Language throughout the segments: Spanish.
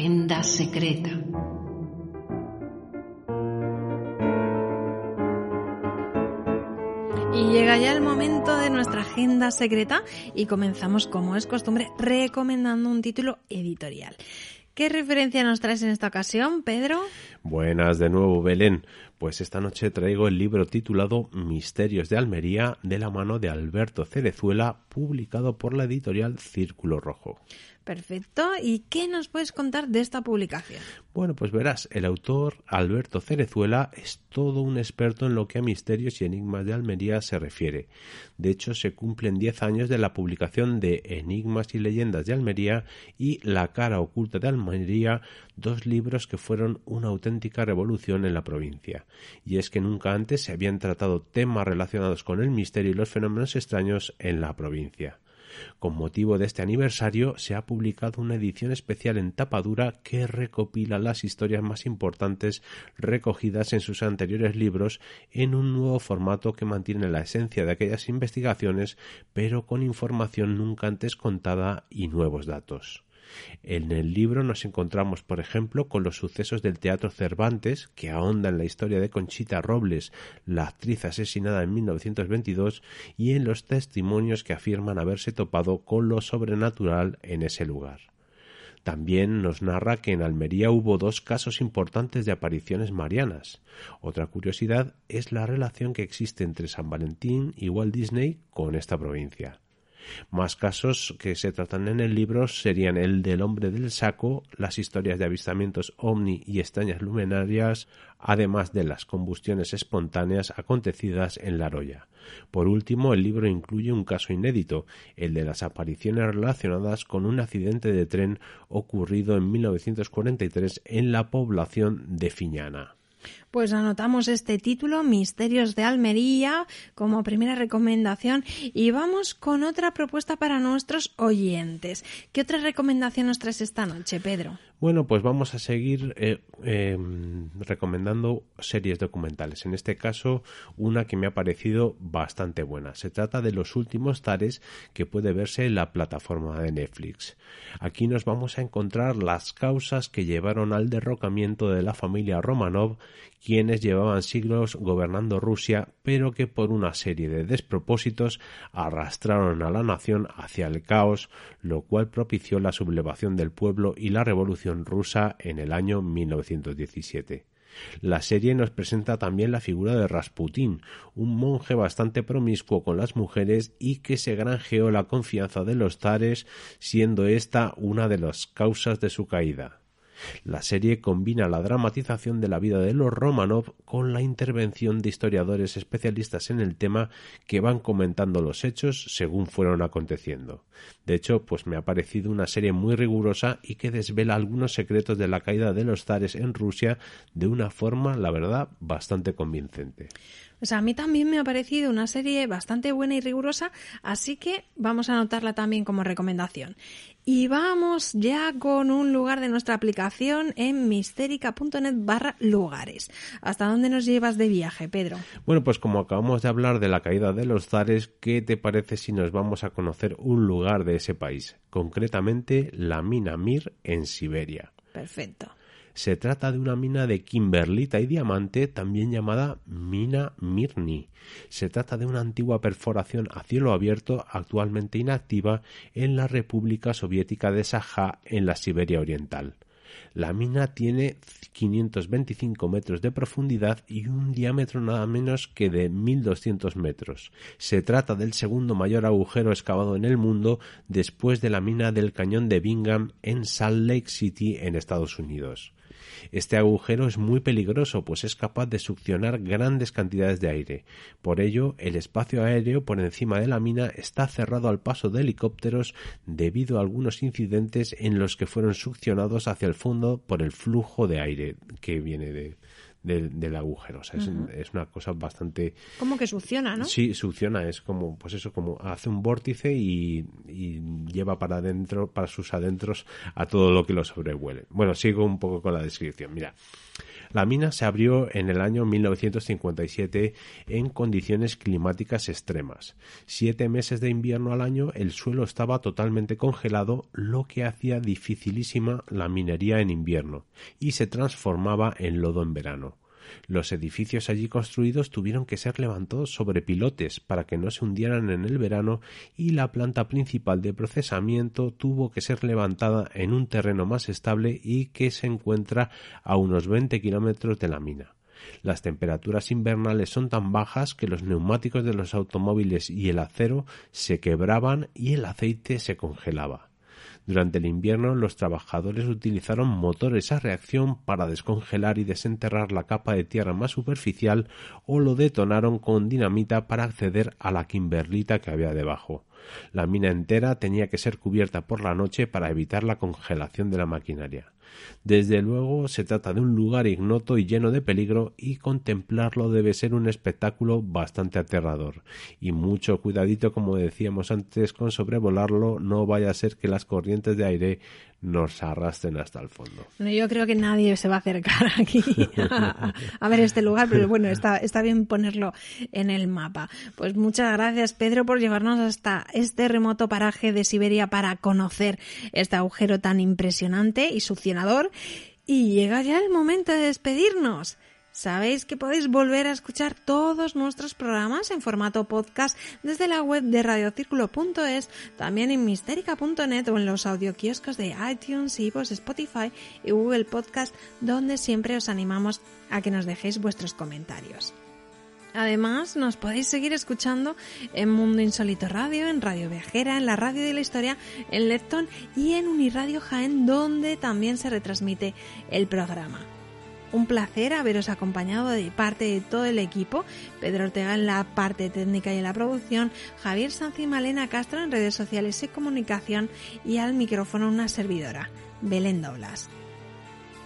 Agenda secreta. Y llega ya el momento de nuestra agenda secreta y comenzamos, como es costumbre, recomendando un título editorial. ¿Qué referencia nos traes en esta ocasión, Pedro? Buenas de nuevo, Belén. Pues esta noche traigo el libro titulado Misterios de Almería de la mano de Alberto Cerezuela, publicado por la editorial Círculo Rojo. Perfecto. ¿Y qué nos puedes contar de esta publicación? Bueno, pues verás, el autor Alberto Cerezuela es todo un experto en lo que a misterios y enigmas de Almería se refiere. De hecho, se cumplen 10 años de la publicación de Enigmas y leyendas de Almería y La cara oculta de Almería, dos libros que fueron una auténtica revolución en la provincia. Y es que nunca antes se habían tratado temas relacionados con el misterio y los fenómenos extraños en la provincia. Con motivo de este aniversario se ha publicado una edición especial en tapadura que recopila las historias más importantes recogidas en sus anteriores libros en un nuevo formato que mantiene la esencia de aquellas investigaciones pero con información nunca antes contada y nuevos datos. En el libro nos encontramos, por ejemplo, con los sucesos del Teatro Cervantes, que ahonda en la historia de Conchita Robles, la actriz asesinada en 1922, y en los testimonios que afirman haberse topado con lo sobrenatural en ese lugar. También nos narra que en Almería hubo dos casos importantes de apariciones marianas. Otra curiosidad es la relación que existe entre San Valentín y Walt Disney con esta provincia. Más casos que se tratan en el libro serían el del hombre del saco, las historias de avistamientos ovni y extrañas luminarias, además de las combustiones espontáneas acontecidas en La Roya. Por último, el libro incluye un caso inédito, el de las apariciones relacionadas con un accidente de tren ocurrido en 1943 en la población de Fiñana. Pues anotamos este título, Misterios de Almería, como primera recomendación y vamos con otra propuesta para nuestros oyentes. ¿Qué otra recomendación nos traes esta noche, Pedro? Bueno, pues vamos a seguir eh, em, recomendando series documentales. En este caso, una que me ha parecido bastante buena. Se trata de los últimos tares que puede verse en la plataforma de Netflix. Aquí nos vamos a encontrar las causas que llevaron al derrocamiento de la familia Romanov quienes llevaban siglos gobernando Rusia, pero que por una serie de despropósitos arrastraron a la nación hacia el caos, lo cual propició la sublevación del pueblo y la revolución rusa en el año 1917. La serie nos presenta también la figura de Rasputín, un monje bastante promiscuo con las mujeres y que se granjeó la confianza de los zares, siendo esta una de las causas de su caída. La serie combina la dramatización de la vida de los Romanov con la intervención de historiadores especialistas en el tema que van comentando los hechos según fueron aconteciendo. De hecho, pues me ha parecido una serie muy rigurosa y que desvela algunos secretos de la caída de los zares en Rusia de una forma, la verdad, bastante convincente. Pues a mí también me ha parecido una serie bastante buena y rigurosa, así que vamos a anotarla también como recomendación. Y vamos ya con un lugar de nuestra aplicación en mistérica.net barra lugares. ¿Hasta dónde nos llevas de viaje, Pedro? Bueno, pues como acabamos de hablar de la caída de los zares, ¿qué te parece si nos vamos a conocer un lugar de ese país? Concretamente la mina Mir en Siberia. Perfecto. Se trata de una mina de kimberlita y diamante, también llamada mina Mirni. Se trata de una antigua perforación a cielo abierto actualmente inactiva en la República Soviética de Sajá en la Siberia Oriental. La mina tiene 525 metros de profundidad y un diámetro nada menos que de 1200 metros. Se trata del segundo mayor agujero excavado en el mundo después de la mina del cañón de Bingham en Salt Lake City en Estados Unidos Este agujero es muy peligroso, pues es capaz de succionar grandes cantidades de aire. Por ello, el espacio aéreo por encima de la mina está cerrado al paso de helicópteros debido a algunos incidentes en los que fueron succionados hacia el fondo por el flujo de aire que viene de, del, agujero. O sea, es, una cosa bastante... Como que succiona, ¿no? Sí, succiona. Es como, pues eso, como hace un vórtice y, lleva para adentro, para sus adentros, a todo lo que lo sobrevuele. Bueno, sigo un poco con la descripción. Mira. La mina se abrió en el año 1957 en condiciones climáticas extremas. Siete meses de invierno al año el suelo estaba totalmente congelado, lo que hacía dificilísima la minería en invierno, y se transformaba en lodo en verano. Los edificios allí construidos tuvieron que ser levantados sobre pilotes para que no se hundieran en el verano y la planta principal de procesamiento tuvo que ser levantada en un terreno más estable y que se encuentra a unos 20 kilómetros de la mina. Las temperaturas invernales son tan bajas que los neumáticos de los automóviles y el acero se quebraban y el aceite se congelaba. Durante el invierno los trabajadores utilizaron motores a reacción para descongelar y desenterrar la capa de tierra más superficial o lo detonaron con dinamita para acceder a la kimberlita que había debajo. La mina entera tenía que ser cubierta por la noche para evitar la congelación de la maquinaria. Desde luego se trata de un lugar ignoto y lleno de peligro y contemplarlo debe ser un espectáculo bastante aterrador. Y mucho cuidadito, como decíamos antes, con sobrevolarlo, no vaya a ser que las corrientes de aire nos arrastren hasta el fondo. yo creo que nadie se va a acercar aquí a, ver este lugar, pero bueno, está, está bien ponerlo en el mapa. Pues muchas gracias, Pedro, por llevarnos hasta este remoto paraje de Siberia para conocer este agujero tan impresionante y succionador. Y llega ya el momento de despedirnos. Sabéis que podéis volver a escuchar todos nuestros programas en formato podcast desde la web de radiocírculo.es, también en misterica.net o en los audioquioscos de iTunes, Ivos, Spotify y Google Podcast, donde siempre os animamos a que nos dejéis vuestros comentarios. Además, nos podéis seguir escuchando en Mundo Insólito Radio, en Radio Viajera, en la Radio de la Historia, en Lepton y en Uniradio Jaén, donde también se retransmite el programa. Un placer haberos acompañado de parte de todo el equipo, Pedro Ortega en la parte técnica y en la producción, Javier Sanz y Malena Castro en redes sociales y comunicación y al micrófono una servidora, Belén Doblas.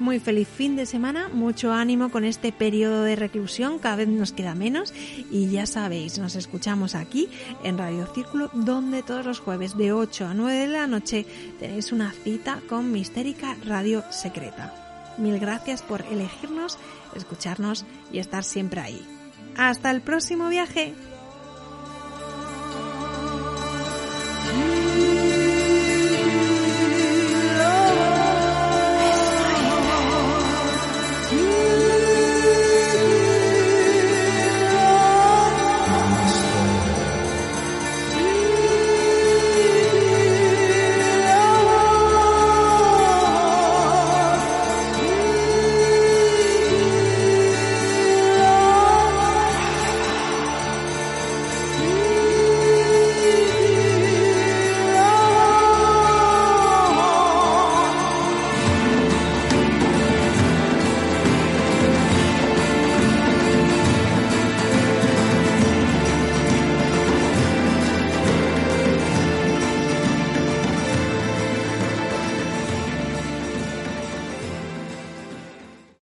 Muy feliz fin de semana, mucho ánimo con este periodo de reclusión, cada vez nos queda menos y ya sabéis, nos escuchamos aquí en Radio Círculo, donde todos los jueves de 8 a 9 de la noche tenéis una cita con Mistérica Radio Secreta. Mil gracias por elegirnos, escucharnos y estar siempre ahí. Hasta el próximo viaje.